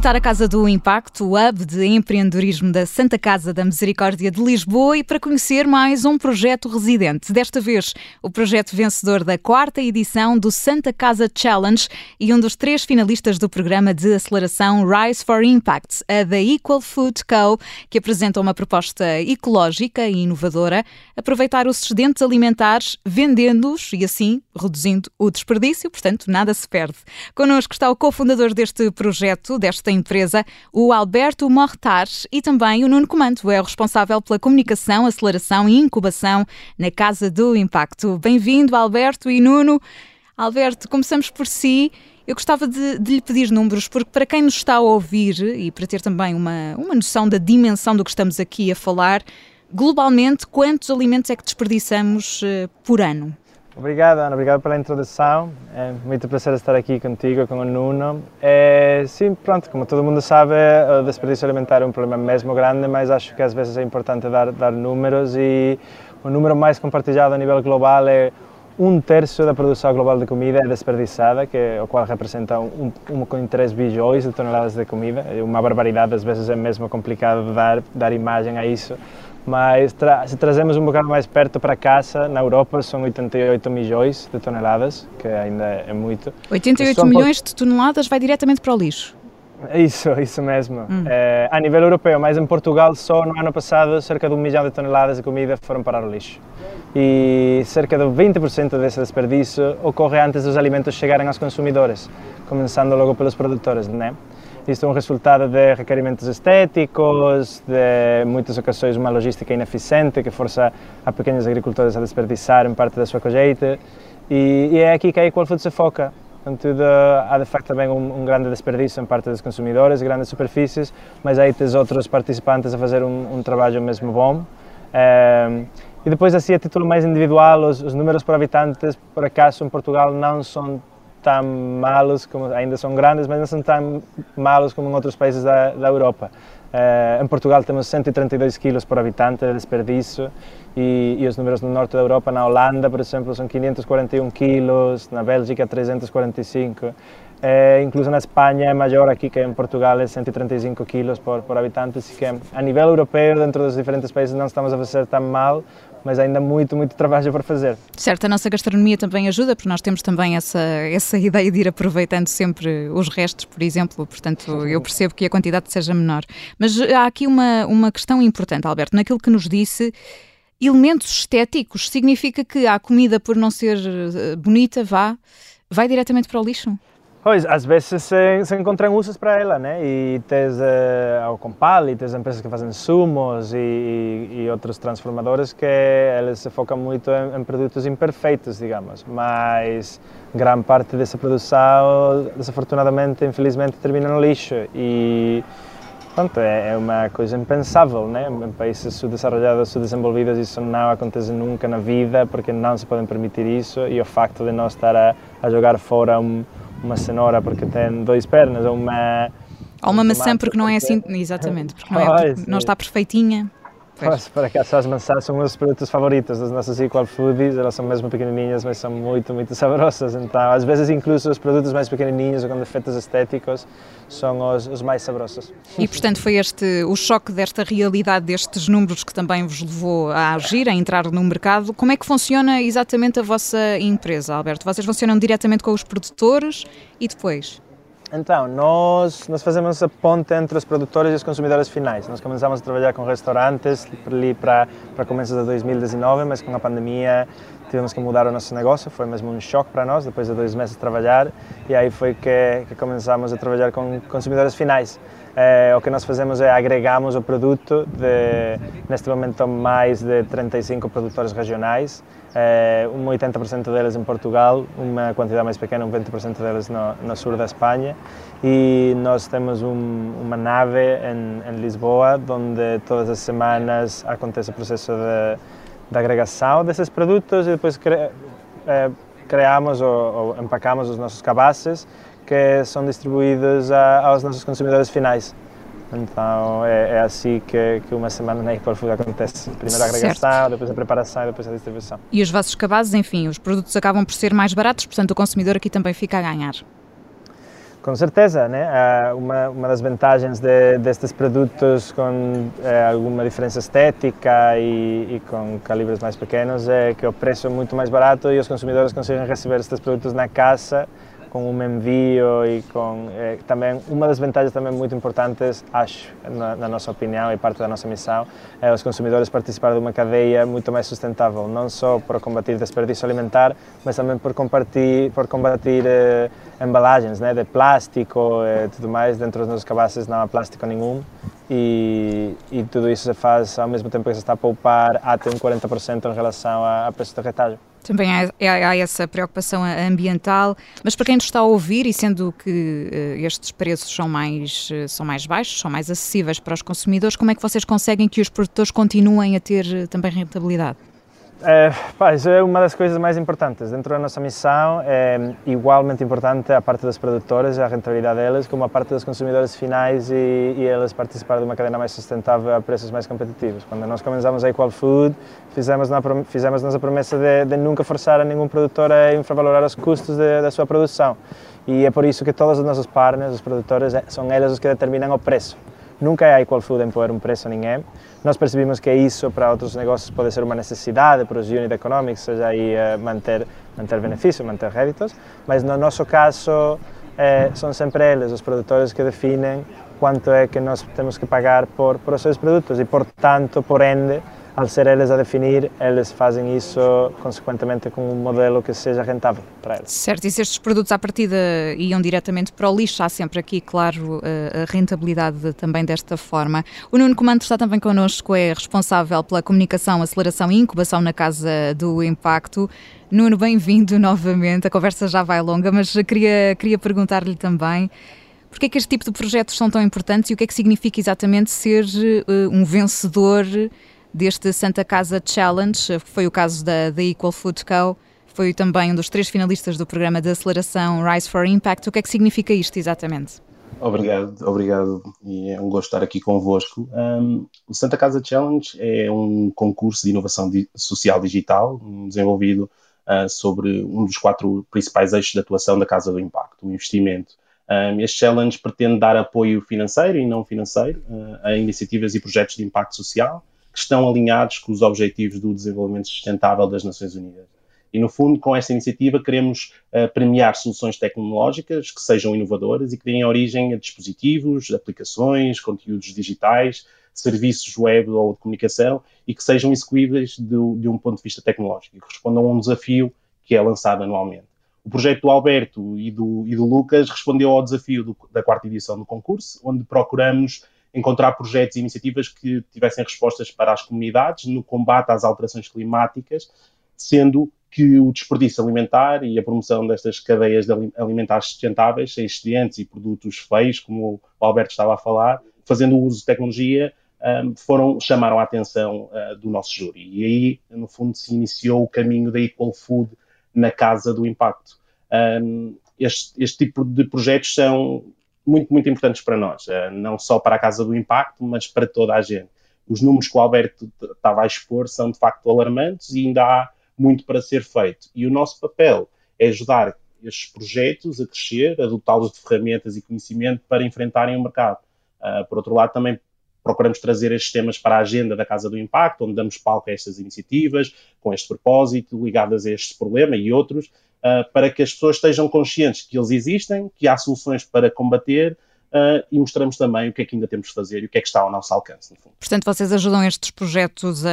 visitar a Casa do Impacto, o hub de empreendedorismo da Santa Casa da Misericórdia de Lisboa e para conhecer mais um projeto residente. Desta vez, o projeto vencedor da quarta edição do Santa Casa Challenge e um dos três finalistas do programa de aceleração Rise for Impact, a da Equal Food Co., que apresenta uma proposta ecológica e inovadora, aproveitar os excedentes alimentares, vendendo-os e assim reduzindo o desperdício, portanto, nada se perde. Connosco está o cofundador deste projeto, desta empresa, o Alberto Mortar e também o Nuno Comando, é o responsável pela comunicação, aceleração e incubação na Casa do Impacto. Bem-vindo, Alberto e Nuno. Alberto, começamos por si. Eu gostava de, de, lhe pedir números, porque para quem nos está a ouvir e para ter também uma, uma noção da dimensão do que estamos aqui a falar, globalmente, quantos alimentos é que desperdiçamos uh, por ano? Obrigado, Ana. Obrigado pela introdução. É muito prazer estar aqui contigo, com o Nuno. É, sim, pronto, como todo mundo sabe, o desperdício alimentar é um problema mesmo grande, mas acho que às vezes é importante dar, dar números e o número mais compartilhado a nível global é um terço da produção global de comida é desperdiçada, que, o qual representa 1,3 bilhões de toneladas de comida. É uma barbaridade, às vezes é mesmo complicado dar, dar imagem a isso mas tra se trazemos um bocado mais perto para casa, na Europa são 88 milhões de toneladas, que ainda é muito. 88 milhões de toneladas vai diretamente para o lixo? Isso, isso mesmo. Hum. É, a nível europeu, mas em Portugal só no ano passado cerca de um milhão de toneladas de comida foram para o lixo. E cerca de 20% desse desperdício ocorre antes dos alimentos chegarem aos consumidores, começando logo pelos produtores, né? Isto é um resultado de requerimentos estéticos, de muitas ocasiões uma logística ineficiente que força a pequenos agricultores a desperdiçar parte da sua colheita. E, e é aqui que a Equal Food se foca. Contudo, há de facto também um, um, grande desperdício em parte dos consumidores, grandes superfícies, mas aí tens outros participantes a fazer um, um trabalho mesmo bom. Ehm, e depois, assim, a título mais individual, os, os números por habitantes, por acaso, em Portugal não são tão malos, como, ainda são grandes, mas não são tão malos como em outros países da, da Europa. Uh, em Portugal temos 132 quilos por habitante de desperdício e, e, os números no norte da Europa, na Holanda, por exemplo, são 541 quilos, na Bélgica 345, é, incluso na Espanha é maior aqui que em Portugal, é 135 quilos por, por habitante, assim que a nível europeu, dentro dos diferentes países, não estamos a fazer tão mal, mas ainda muito, muito trabalho para fazer. Certo, a nossa gastronomia também ajuda, porque nós temos também essa, essa ideia de ir aproveitando sempre os restos, por exemplo, portanto eu percebo que a quantidade seja menor. Mas há aqui uma, uma questão importante, Alberto, naquilo que nos disse, elementos estéticos, significa que a comida, por não ser eh, bonita, vá, vai diretamente para o lixo? Pois, às vezes se, se encontram usos para ela, né? E tens ao Compal e tens empresas que fazem sumos e, e, e, outros transformadores que eles se focam muito em, em, produtos imperfeitos, digamos. Mas grande parte dessa produção, desafortunadamente, infelizmente, termina no lixo e pronto, é, é uma coisa impensável, né? Em países subdesenvolvidos, subdesenvolvidos isso não acontece nunca na vida porque não se podem permitir isso e o facto de nós estar a, a jogar fora um uma cenoura porque tem dois pernas, ou uma. Ou uma maçã porque não é assim. Exatamente, porque não, é, porque não está perfeitinha. Pois. Para cá, as maçãs são os produtos favoritos das nossas Equal Foodies, elas são mesmo pequenininhas, mas são muito, muito saborosas. Então, às vezes, incluso os produtos mais pequenininhos ou com defeitos estéticos são os, os, mais saborosos. E, portanto, foi este o choque desta realidade, destes números, que também vos levou a agir, a entrar no mercado. Como é que funciona exatamente a vossa empresa, Alberto? Vocês funcionam diretamente com os produtores e depois? Então, nós, nós fazemos a ponte entre os produtores e os consumidores finais. Nós começamos a trabalhar com restaurantes ali para, começos de 2019, mas com a pandemia tivemos que mudar o nosso negócio, foi mesmo um choque para nós, depois de dois meses de trabalhar, e aí foi que, que começamos a trabalhar com consumidores finais. É, o que nós fazemos é agregamos o produto de, neste momento, mais de 35 produtores regionais, é, um 80% deles em Portugal, uma quantidade mais pequena, um 20% deles no, no, sul da Espanha, e nós temos um, uma nave em, em, Lisboa, onde todas as semanas acontece o processo de, de agregação desses produtos e depois cre, é, criamos ou, ou empacamos os nossos cabaças que são distribuídos a, aos nossos consumidores finais. Então é, é assim que, que, uma semana na Equal Food acontece. Primeiro a agregação, certo. depois a preparação e depois a distribuição. E os vossos cabazes, enfim, os produtos acabam por ser mais baratos, portanto o consumidor aqui também fica a ganhar. Com certeza, né? uma, uma das vantagens de, destes produtos com é, alguma diferença estética e, e, com calibres mais pequenos é que o preço é muito mais barato e os consumidores conseguem receber estes produtos na casa com um envio e com eh, também uma das vantagens também muito importantes acho na, na, nossa opinião e parte da nossa missão é os consumidores participar de uma cadeia muito mais sustentável não só para combater desperdício alimentar mas também por combater por combater eh, embalagens né de plástico e tudo mais dentro dos nossos cabazes não há plástico nenhum e, e tudo isso se faz ao mesmo tempo que se está a poupar até um 40% em relação a, a preço de retalho também há, há, essa preocupação ambiental, mas para quem nos está a ouvir, e sendo que uh, estes preços são mais, uh, são mais baixos, são mais acessíveis para os consumidores, como é que vocês conseguem que os produtores continuem a ter uh, também rentabilidade? É, isso é uma das coisas mais importantes. Dentro da nossa missão é igualmente importante a parte dos produtores, a rentabilidade deles, como a parte dos consumidores finais e, e eles participar de uma cadeia mais sustentável a preços mais competitivos. Quando nós começamos a Equal Food, fizemos, na, fizemos nossa promessa de, de, nunca forçar a nenhum produtor a infravalorar os custos de, da sua produção. E é por isso que todos os nossos partners, os produtores, são eles os que determinam o preço. Nunca é Equal Food em pôr um preço a ninguém. Nós percebemos que isso para outros negócios pode ser uma necessidade para os unit economics, seja aí uh, manter, manter benefícios, manter réditos, mas no nosso caso eh, são sempre eles, os produtores, que definem quanto é que nós temos que pagar por, por os seus produtos e, portanto, por ende, ao ser eles a definir, eles fazem isso consequentemente com um modelo que seja rentável para eles. Certo, e se estes produtos à partida iam diretamente para o lixo, há sempre aqui, claro, a rentabilidade também desta forma. O Nuno Comando está também connosco, é responsável pela comunicação, aceleração e incubação na Casa do Impacto. Nuno, bem-vindo novamente. A conversa já vai longa, mas queria, queria perguntar-lhe também. Porquê é que este tipo de projetos são tão importantes e o que é que significa exatamente ser uh, um vencedor deste Santa Casa Challenge, foi o caso da, da Equal Food Co., foi também um dos três finalistas do programa de aceleração Rise for Impact. O que é que significa isto exatamente? Obrigado, obrigado e é um gosto estar aqui convosco. Um, o Santa Casa Challenge é um concurso de inovação social digital desenvolvido uh, sobre um dos quatro principais eixos de atuação da Casa do Impacto, o investimento. Um, este challenge pretende dar apoio financeiro e não financeiro uh, a iniciativas e projetos de impacto social que estão alinhados com os objetivos do desenvolvimento sustentável das Nações Unidas. E, no fundo, com esta iniciativa, queremos uh, premiar soluções tecnológicas que sejam inovadoras e que deem origem a dispositivos, aplicações, conteúdos digitais, serviços web ou de comunicação e que sejam execuíveis de, de um ponto de vista tecnológico e que respondam a um desafio que é lançado anualmente. O projeto do Alberto e do, e do Lucas respondeu ao desafio do, da quarta edição do concurso, onde procuramos encontrar projetos e iniciativas que tivessem respostas para as comunidades no combate às alterações climáticas, sendo que o desperdício alimentar e a promoção destas cadeias alimentares sustentáveis, sem excedentes e produtos feios, como o Alberto estava a falar, fazendo uso de tecnologia, um, foram, chamaram a atenção uh, do nosso júri. E aí, no fundo, se iniciou o caminho da Equal Food na Casa do Impacto. Um, este, este, tipo de projetos são muito, muito importantes para nós, uh, não só para a Casa do Impacto, mas para toda a gente. Os números que o Alberto estava a expor são de facto alarmantes e ainda há muito para ser feito. E o nosso papel é ajudar estes projetos a crescer, a dotá-los de ferramentas e conhecimento para enfrentarem o mercado. Uh, por outro lado, também procuramos trazer estes temas para a agenda da Casa do Impacto, onde damos palco a estas iniciativas, com este propósito, ligadas a este problema e outros, uh, para que as pessoas estejam conscientes que eles existem, que há soluções para combater Uh, e mostramos também o que é que ainda temos de fazer e o que é que está ao nosso alcance, no fundo. Portanto, vocês ajudam estes projetos a,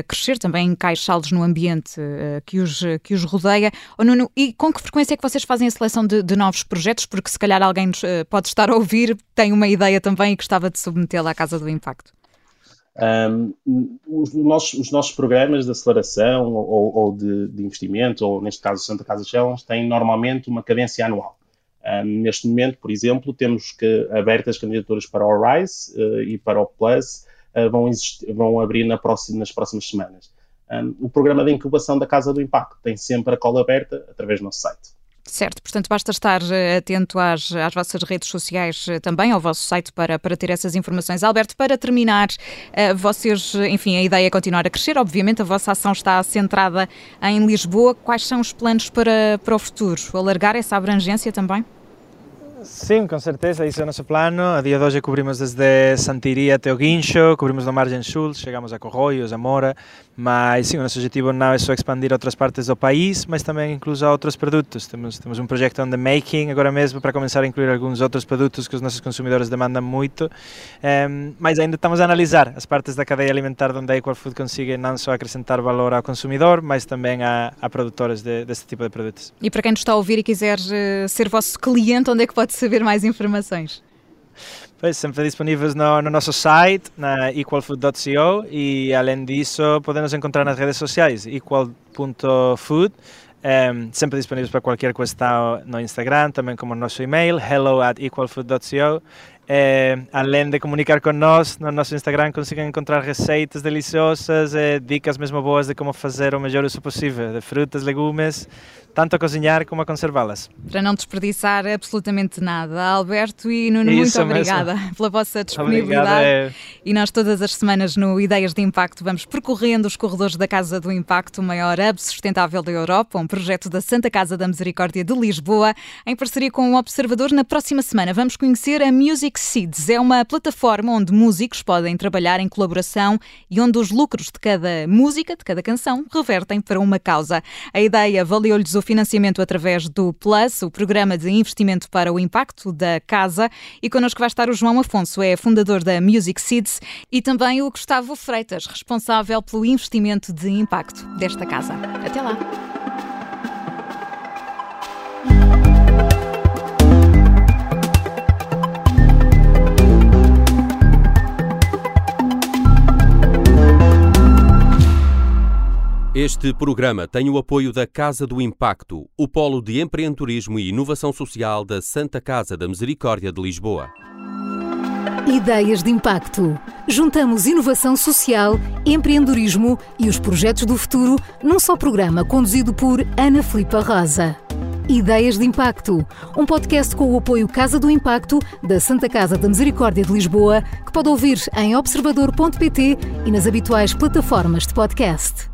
a crescer, também encaixá-los no ambiente uh, que, os, que os rodeia. Oh, Nuno, e com que frequência é que vocês fazem a seleção de, de novos projetos? Porque se calhar alguém nos, uh, pode estar a ouvir, tem uma ideia também e gostava de submetê-la à Casa do Impacto. Um, os, nossos, os, nossos, programas de aceleração ou, ou de, de, investimento, ou neste caso Santa Casa Challenge, têm normalmente uma cadência anual. Um, neste momento, por exemplo, temos que abertas candidaturas para o Rise uh, e para o Plus uh, vão, existir, vão abrir na próxima, nas próximas semanas. Um, o programa de incubação da Casa do Impacto tem sempre a cola aberta através do nosso site. Certo, portanto basta estar eh, atento às, às vossas redes sociais eh, também, ao vosso site para, para ter essas informações. Alberto, para terminar, uh, vocês, enfim, a ideia é continuar a crescer, obviamente a vossa ação está centrada em Lisboa. Quais são os planos para, para o futuro? Alargar essa abrangência também? Sim, com certeza, isso é o nosso plano. A dia de hoje cobrimos desde Santiria até o Guincho, cobrimos no Margem Sul, chegamos a Corroios, a Mora, mas sim, o nosso objetivo não é só expandir a outras partes do país, mas também incluso a outros produtos. Temos, temos um projeto on the making agora mesmo para começar a incluir alguns outros produtos que os nossos consumidores demandam muito, um, ehm, mas ainda estamos a analisar as partes da cadeia alimentar onde a Equal Food consiga não só acrescentar valor ao consumidor, mas também a, a produtores de, desse tipo de produtos. E para quem nos está a ouvir e quiser uh, ser vosso cliente, onde é que pode saber mais informações? Pois, sempre disponíveis no, no, nosso site, na equalfood.co e além disso podemos encontrar nas redes sociais equal.food, um, ehm, sempre disponíveis para qualquer questão no Instagram, também como no nosso e-mail hello at equalfood.co é, além de comunicar com nós no nosso Instagram, consigam encontrar receitas deliciosas, dicas mesmo boas de como fazer o melhor uso possível de frutas, legumes, tanto a cozinhar como a conservá-las. Para não desperdiçar absolutamente nada. Alberto e Nuno, Isso muito obrigada mesmo. pela vossa disponibilidade. É... E nós todas as semanas no Ideias de Impacto vamos percorrendo os corredores da Casa do Impacto, o maior hub sustentável da Europa, um projeto da Santa Casa da Misericórdia de Lisboa, em parceria com o Observador. Na próxima semana vamos conhecer a Music Seeds. É uma plataforma onde músicos podem trabalhar em colaboração e onde os lucros de cada música, de cada canção, revertem para uma causa. A ideia valeu-lhes o financiamento através do Plus, o programa de investimento para o impacto da casa. E connosco vai estar o João Afonso, é fundador da Music Seeds, e também o Gustavo Freitas, responsável pelo investimento de impacto desta casa. Até lá! Este programa tem o apoio da Casa do Impacto, o polo de empreendedorismo e inovação social da Santa Casa da Misericórdia de Lisboa. Ideias de Impacto. Juntamos inovação social, empreendedorismo e os projetos do futuro num só programa conduzido por Ana Filipa Rosa. Ideias de Impacto, um podcast com o apoio Casa do Impacto da Santa Casa da Misericórdia de Lisboa, que pode ouvir em observador.pt e nas habituais plataformas de podcast.